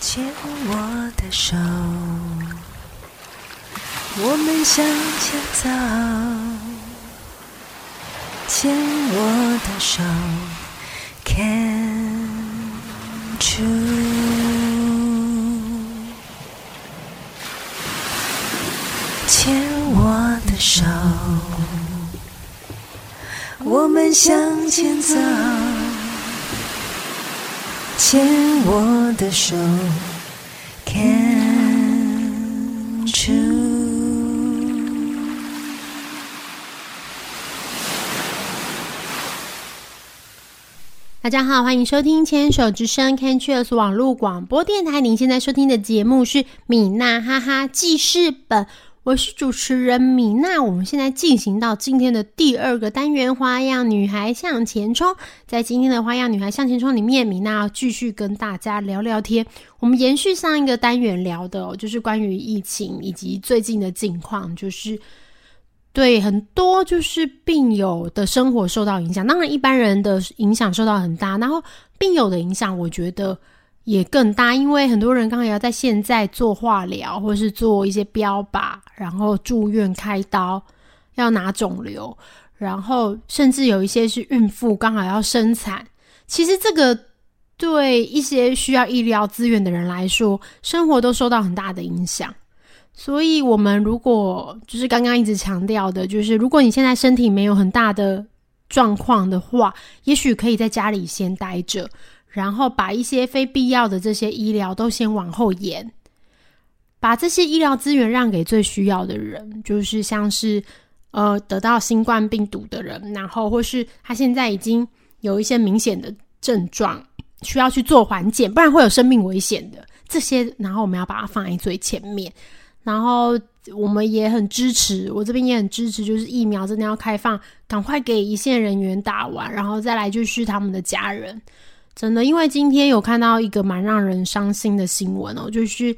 牵我的手，我们向前走。牵我的手，Can true。牵我的手，我们向前走。牵我的手，Can't you？。大家好，欢迎收听牵手之声 Can Cheers 网络广播电台。您现在收听的节目是米娜哈哈记事本，我是主持人米娜。我们现在进行到今天的第二个单元——花样女孩向前冲。在今天的花样女孩向前冲里面，米娜要继续跟大家聊聊天。我们延续上一个单元聊的、哦，就是关于疫情以及最近的近况，就是。对很多就是病友的生活受到影响，当然一般人的影响受到很大，然后病友的影响我觉得也更大，因为很多人刚好要在现在做化疗，或是做一些标靶，然后住院开刀，要拿肿瘤，然后甚至有一些是孕妇刚好要生产，其实这个对一些需要医疗资源的人来说，生活都受到很大的影响。所以，我们如果就是刚刚一直强调的，就是如果你现在身体没有很大的状况的话，也许可以在家里先待着，然后把一些非必要的这些医疗都先往后延，把这些医疗资源让给最需要的人，就是像是呃得到新冠病毒的人，然后或是他现在已经有一些明显的症状，需要去做缓解，不然会有生命危险的这些，然后我们要把它放在最前面。然后我们也很支持，我这边也很支持，就是疫苗真的要开放，赶快给一线人员打完，然后再来就是他们的家人。真的，因为今天有看到一个蛮让人伤心的新闻哦，就是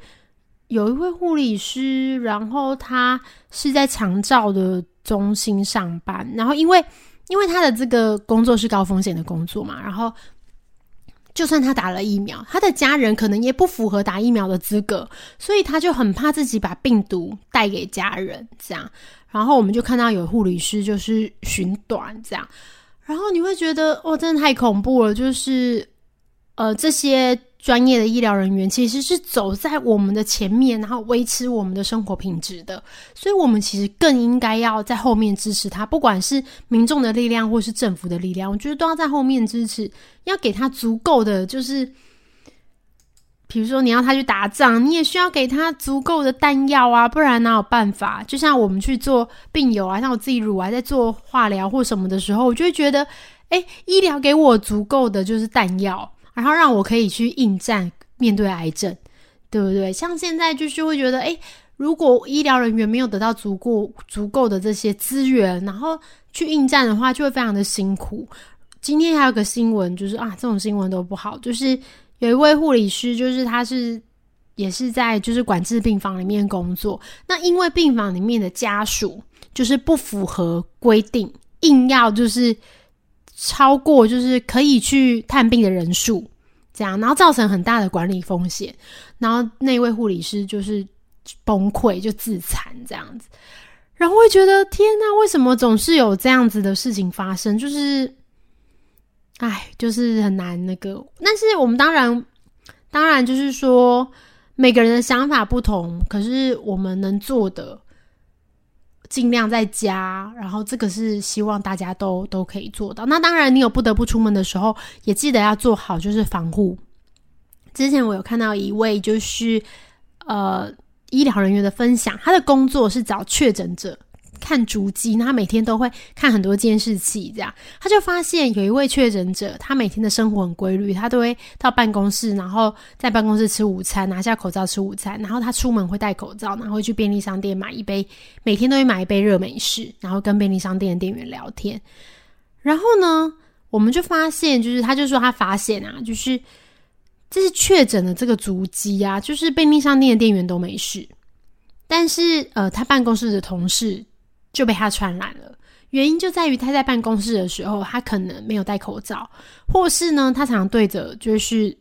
有一位护理师，然后他是在长照的中心上班，然后因为因为他的这个工作是高风险的工作嘛，然后。就算他打了疫苗，他的家人可能也不符合打疫苗的资格，所以他就很怕自己把病毒带给家人。这样，然后我们就看到有护理师就是寻短这样，然后你会觉得哦，真的太恐怖了。就是呃，这些专业的医疗人员其实是走在我们的前面，然后维持我们的生活品质的，所以我们其实更应该要在后面支持他，不管是民众的力量或是政府的力量，我觉得都要在后面支持。要给他足够的，就是比如说你要他去打仗，你也需要给他足够的弹药啊，不然哪有办法？就像我们去做病友啊，像我自己乳癌在做化疗或什么的时候，我就会觉得，哎，医疗给我足够的就是弹药，然后让我可以去应战面对癌症，对不对？像现在就是会觉得，哎，如果医疗人员没有得到足够足够的这些资源，然后去应战的话，就会非常的辛苦。今天还有个新闻，就是啊，这种新闻都不好。就是有一位护理师，就是他是也是在就是管制病房里面工作。那因为病房里面的家属就是不符合规定，硬要就是超过就是可以去探病的人数，这样，然后造成很大的管理风险。然后那位护理师就是崩溃，就自残这样子。然后会觉得天呐，为什么总是有这样子的事情发生？就是。哎，就是很难那个，但是我们当然，当然就是说每个人的想法不同，可是我们能做的尽量在家，然后这个是希望大家都都可以做到。那当然，你有不得不出门的时候，也记得要做好就是防护。之前我有看到一位就是呃医疗人员的分享，他的工作是找确诊者。看足迹，他每天都会看很多监视器，这样他就发现有一位确诊者，他每天的生活很规律，他都会到办公室，然后在办公室吃午餐，拿下口罩吃午餐，然后他出门会戴口罩，然后会去便利商店买一杯，每天都会买一杯热美式，然后跟便利商店的店员聊天。然后呢，我们就发现，就是他就说他发现啊，就是这是确诊的这个足迹啊，就是便利商店的店员都没事，但是呃，他办公室的同事。就被他传染了，原因就在于他在办公室的时候，他可能没有戴口罩，或是呢，他常常对着就是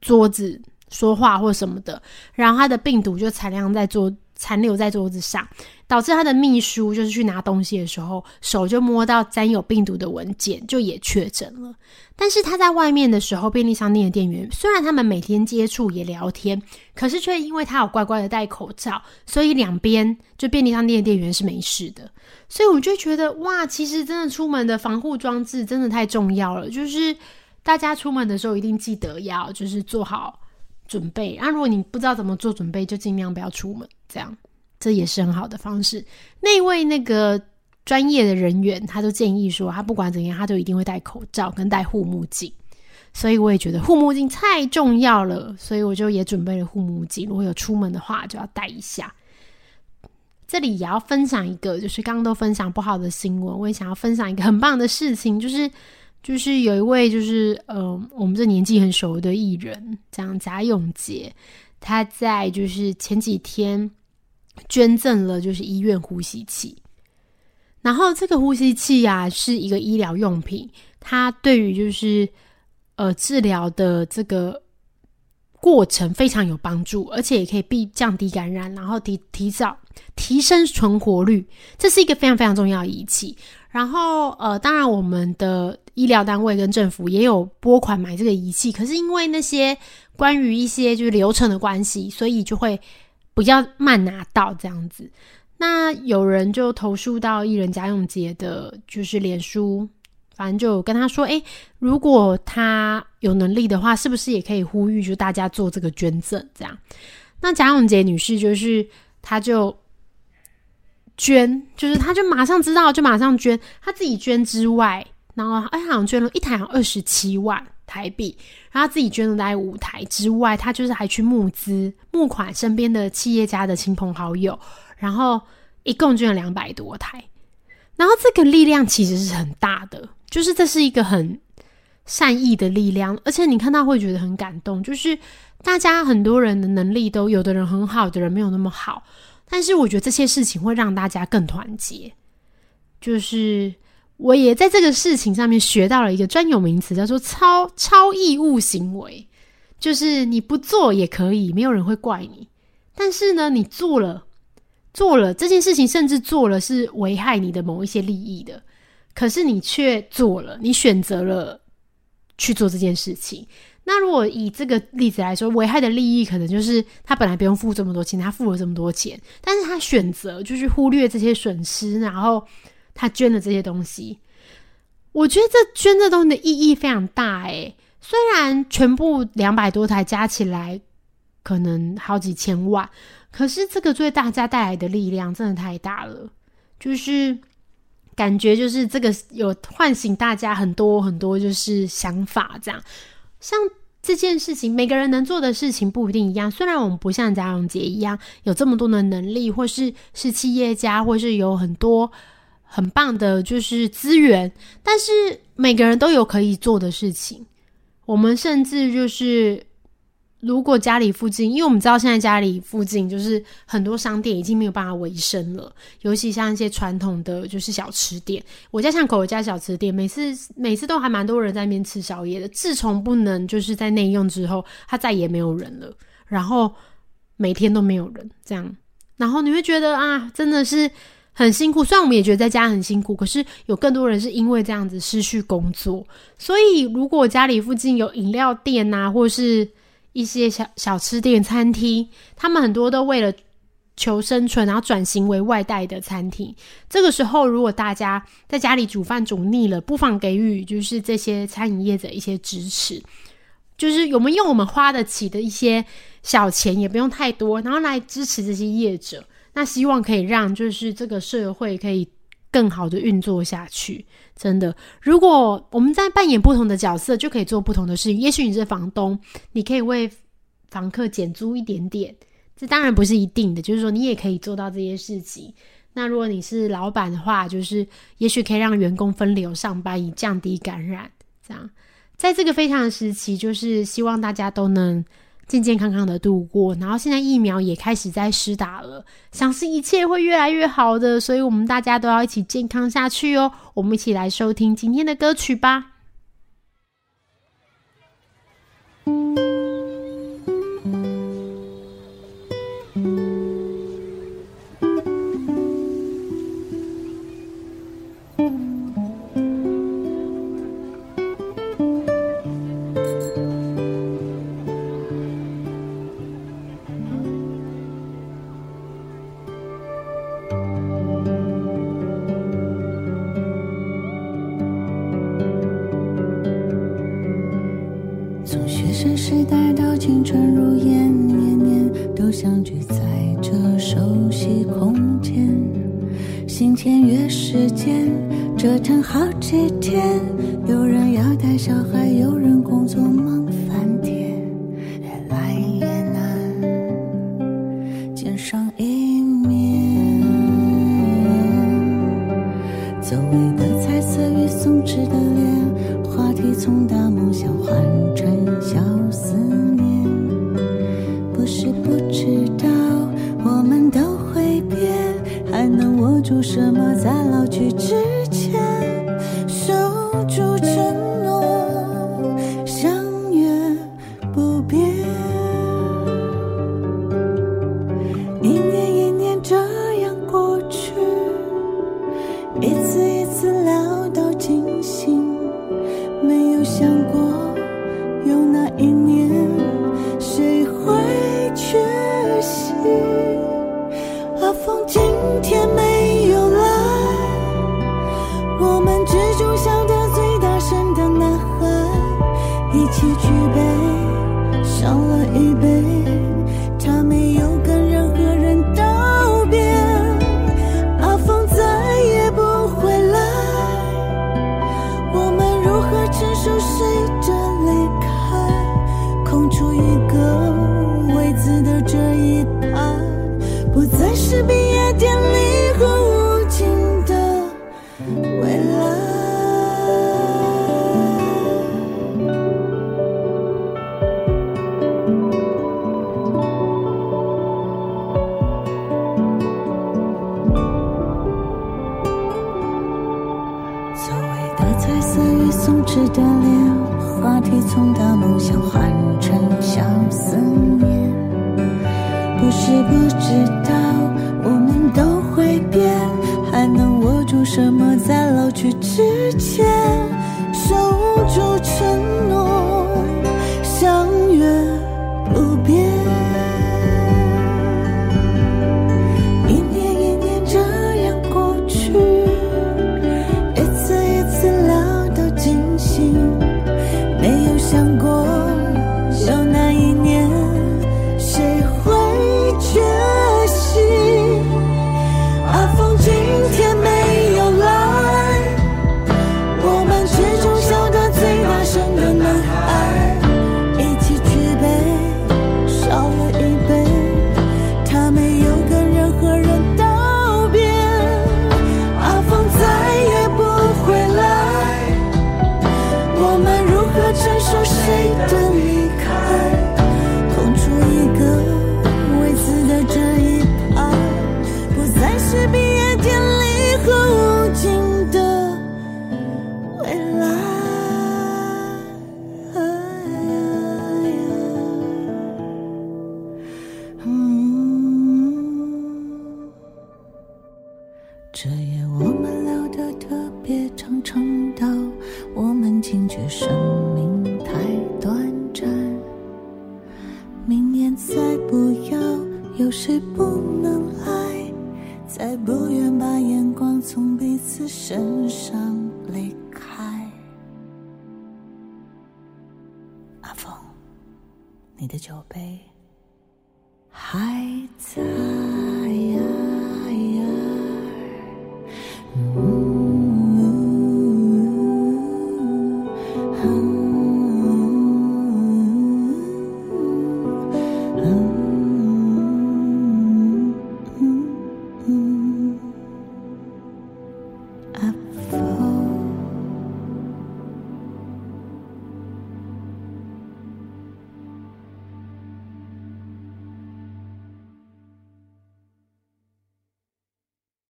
桌子说话或什么的，然后他的病毒就残留在桌残留在桌子上，导致他的秘书就是去拿东西的时候，手就摸到沾有病毒的文件，就也确诊了。但是他在外面的时候，便利商店的店员虽然他们每天接触也聊天，可是却因为他有乖乖的戴口罩，所以两边就便利商店的店员是没事的。所以我就觉得哇，其实真的出门的防护装置真的太重要了，就是大家出门的时候一定记得要就是做好准备。啊，如果你不知道怎么做准备，就尽量不要出门，这样这也是很好的方式。那位那个。专业的人员，他都建议说，他不管怎样，他都一定会戴口罩跟戴护目镜。所以我也觉得护目镜太重要了，所以我就也准备了护目镜。如果有出门的话，就要戴一下。这里也要分享一个，就是刚刚都分享不好的新闻，我也想要分享一个很棒的事情，就是就是有一位就是呃，我们这年纪很熟的艺人，这样贾永杰，他在就是前几天捐赠了就是医院呼吸器。然后这个呼吸器啊，是一个医疗用品，它对于就是呃治疗的这个过程非常有帮助，而且也可以避降低感染，然后提提早提升存活率，这是一个非常非常重要的仪器。然后呃，当然我们的医疗单位跟政府也有拨款买这个仪器，可是因为那些关于一些就是流程的关系，所以就会不要慢拿到这样子。那有人就投诉到艺人贾永杰的，就是脸书，反正就跟他说：“哎，如果他有能力的话，是不是也可以呼吁，就大家做这个捐赠？这样？”那贾永杰女士就是，她就捐，就是她就马上知道，就马上捐。她自己捐之外，然后哎，好像捐了一台二十七万台币，然后自己捐了大概五台之外，他就是还去募资募款，身边的企业家的亲朋好友。然后一共捐了两百多台，然后这个力量其实是很大的，就是这是一个很善意的力量，而且你看到会觉得很感动。就是大家很多人的能力都有的人很好，有的人没有那么好，但是我觉得这些事情会让大家更团结。就是我也在这个事情上面学到了一个专有名词，叫做超超义务行为，就是你不做也可以，没有人会怪你，但是呢，你做了。做了这件事情，甚至做了是危害你的某一些利益的，可是你却做了，你选择了去做这件事情。那如果以这个例子来说，危害的利益可能就是他本来不用付这么多钱，他付了这么多钱，但是他选择就是忽略这些损失，然后他捐的这些东西。我觉得这捐这东西的意义非常大诶，虽然全部两百多台加起来可能好几千万。可是这个对大家带来的力量真的太大了，就是感觉就是这个有唤醒大家很多很多就是想法，这样像这件事情，每个人能做的事情不一定一样。虽然我们不像贾永杰一样有这么多的能力，或是是企业家，或是有很多很棒的，就是资源，但是每个人都有可以做的事情。我们甚至就是。如果家里附近，因为我们知道现在家里附近就是很多商店已经没有办法维生了，尤其像一些传统的就是小吃店。我家巷口有家小吃店，每次每次都还蛮多人在那边吃宵夜的。自从不能就是在内用之后，他再也没有人了。然后每天都没有人这样，然后你会觉得啊，真的是很辛苦。虽然我们也觉得在家很辛苦，可是有更多人是因为这样子失去工作。所以如果家里附近有饮料店啊，或是一些小小吃店、餐厅，他们很多都为了求生存，然后转型为外带的餐厅。这个时候，如果大家在家里煮饭煮腻了，不妨给予就是这些餐饮业者一些支持，就是我们用我们花得起的一些小钱，也不用太多，然后来支持这些业者。那希望可以让就是这个社会可以。更好的运作下去，真的。如果我们在扮演不同的角色，就可以做不同的事情。也许你是房东，你可以为房客减租一点点，这当然不是一定的。就是说，你也可以做到这些事情。那如果你是老板的话，就是也许可以让员工分流上班，以降低感染。这样，在这个非常时期，就是希望大家都能。健健康康的度过，然后现在疫苗也开始在施打了，相信一切会越来越好的，所以我们大家都要一起健康下去哦。我们一起来收听今天的歌曲吧。好几天。有人要带小孩，有人工作忙翻天，越来越难见上一面。久违的彩色与松弛的脸，话题从大梦想换成小思念。不是不知道我们都会变，还能握住什么在老去之前是必不是不知道我们都会变，还能握住什么在老去之前？承受谁的离开？空出一个位子的这一排，不再是毕业典礼和无尽的未来。嗯。这夜我们聊得特别长，长到我们惊觉什么的酒杯。